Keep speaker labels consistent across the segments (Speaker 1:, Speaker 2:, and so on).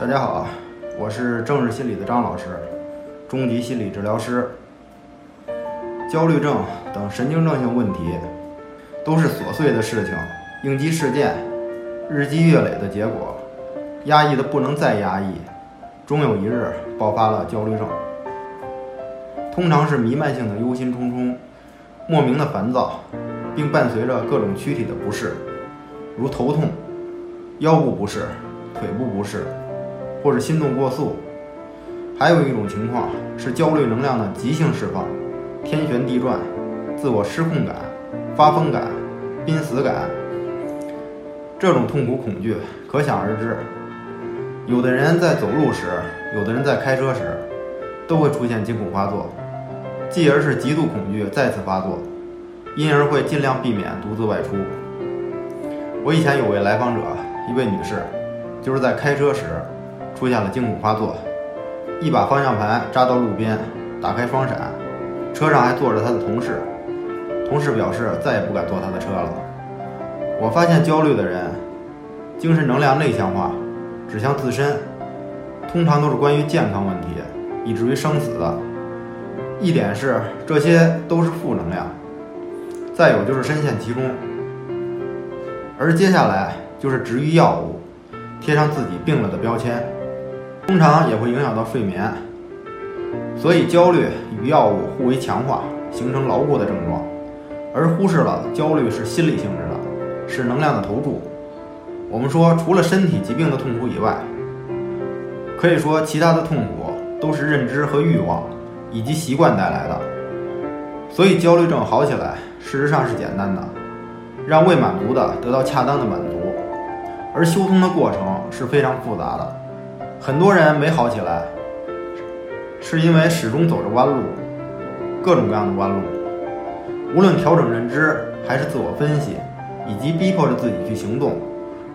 Speaker 1: 大家好，我是正日心理的张老师，中级心理治疗师。焦虑症等神经症性问题都是琐碎的事情、应激事件，日积月累的结果，压抑的不能再压抑，终有一日爆发了焦虑症。通常是弥漫性的忧心忡忡，莫名的烦躁，并伴随着各种躯体的不适，如头痛、腰部不适、腿部不适。或者心动过速，还有一种情况是焦虑能量的急性释放，天旋地转，自我失控感、发疯感、濒死感，这种痛苦恐惧可想而知。有的人在走路时，有的人在开车时，都会出现惊恐发作，继而是极度恐惧再次发作，因而会尽量避免独自外出。我以前有位来访者，一位女士，就是在开车时。出现了惊恐发作，一把方向盘扎到路边，打开双闪，车上还坐着他的同事。同事表示再也不敢坐他的车了。我发现焦虑的人，精神能量内向化，指向自身，通常都是关于健康问题，以至于生死。一点是这些都是负能量，再有就是深陷其中，而接下来就是执于药物，贴上自己病了的标签。通常也会影响到睡眠，所以焦虑与药物互为强化，形成牢固的症状，而忽视了焦虑是心理性质的，是能量的投注。我们说，除了身体疾病的痛苦以外，可以说其他的痛苦都是认知和欲望以及习惯带来的。所以焦虑症好起来，事实上是简单的，让未满足的得到恰当的满足，而修通的过程是非常复杂的。很多人没好起来，是因为始终走着弯路，各种各样的弯路。无论调整认知，还是自我分析，以及逼迫着自己去行动，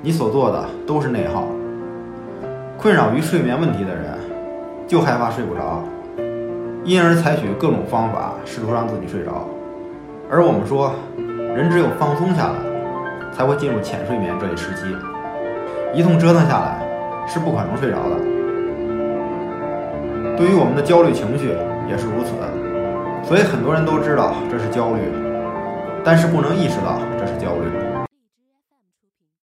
Speaker 1: 你所做的都是内耗。困扰于睡眠问题的人，就害怕睡不着，因而采取各种方法试图让自己睡着。而我们说，人只有放松下来，才会进入浅睡眠这一时期。一通折腾下来。是不可能睡着的。对于我们的焦虑情绪也是如此，所以很多人都知道这是焦虑，但是不能意识到这是焦虑。